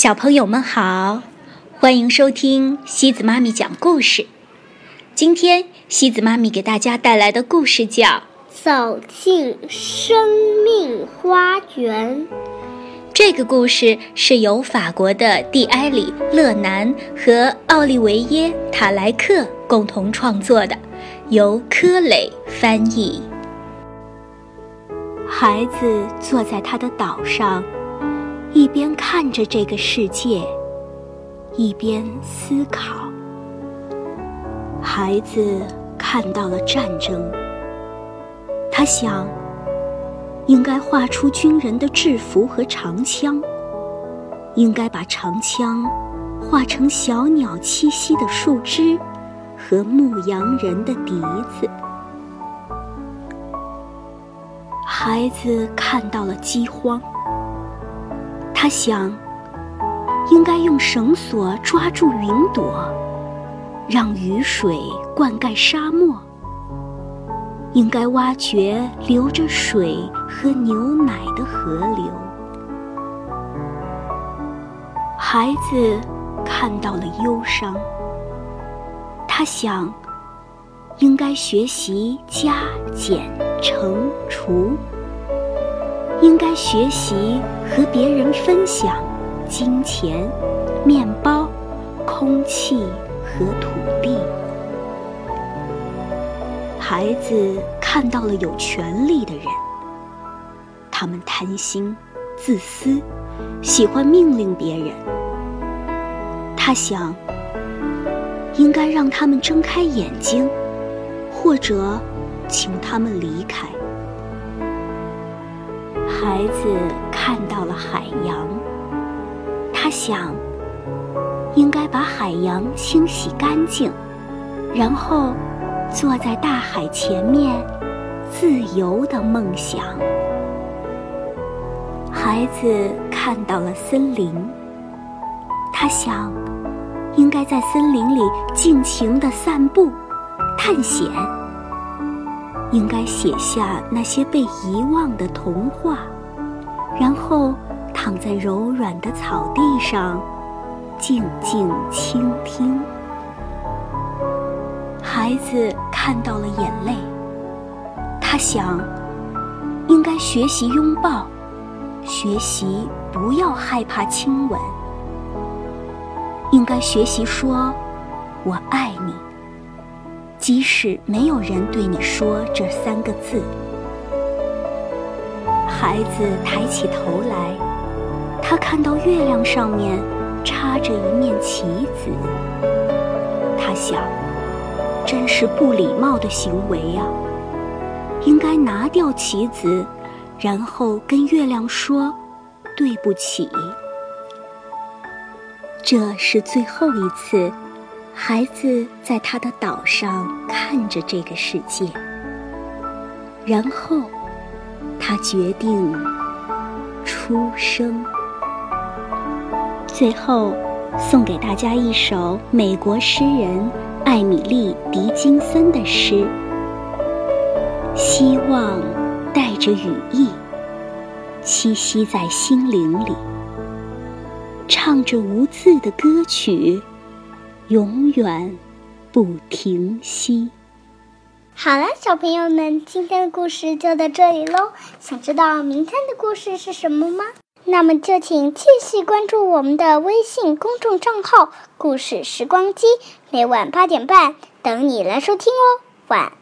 小朋友们好，欢迎收听西子妈咪讲故事。今天西子妈咪给大家带来的故事叫《走进生命花园》。这个故事是由法国的蒂埃里·勒南和奥利维耶·塔莱克共同创作的，由柯磊翻译。孩子坐在他的岛上。一边看着这个世界，一边思考。孩子看到了战争，他想，应该画出军人的制服和长枪，应该把长枪画成小鸟栖息的树枝和牧羊人的笛子。孩子看到了饥荒。他想，应该用绳索抓住云朵，让雨水灌溉沙漠；应该挖掘流着水和牛奶的河流。孩子看到了忧伤，他想，应该学习加减乘除。应该学习和别人分享金钱、面包、空气和土地。孩子看到了有权利的人，他们贪心、自私，喜欢命令别人。他想，应该让他们睁开眼睛，或者请他们离开。孩子看到了海洋，他想，应该把海洋清洗干净，然后坐在大海前面，自由的梦想。孩子看到了森林，他想，应该在森林里尽情的散步、探险。应该写下那些被遗忘的童话，然后躺在柔软的草地上，静静倾听。孩子看到了眼泪，他想，应该学习拥抱，学习不要害怕亲吻，应该学习说“我爱你”。即使没有人对你说这三个字，孩子抬起头来，他看到月亮上面插着一面旗子。他想，真是不礼貌的行为呀！应该拿掉旗子，然后跟月亮说对不起。这是最后一次。孩子在他的岛上看着这个世界，然后他决定出生。最后，送给大家一首美国诗人艾米丽·狄金森的诗：希望带着羽翼，栖息在心灵里，唱着无字的歌曲。永远不停息。好了，小朋友们，今天的故事就到这里喽。想知道明天的故事是什么吗？那么就请继续关注我们的微信公众账号“故事时光机”，每晚八点半等你来收听哦。晚。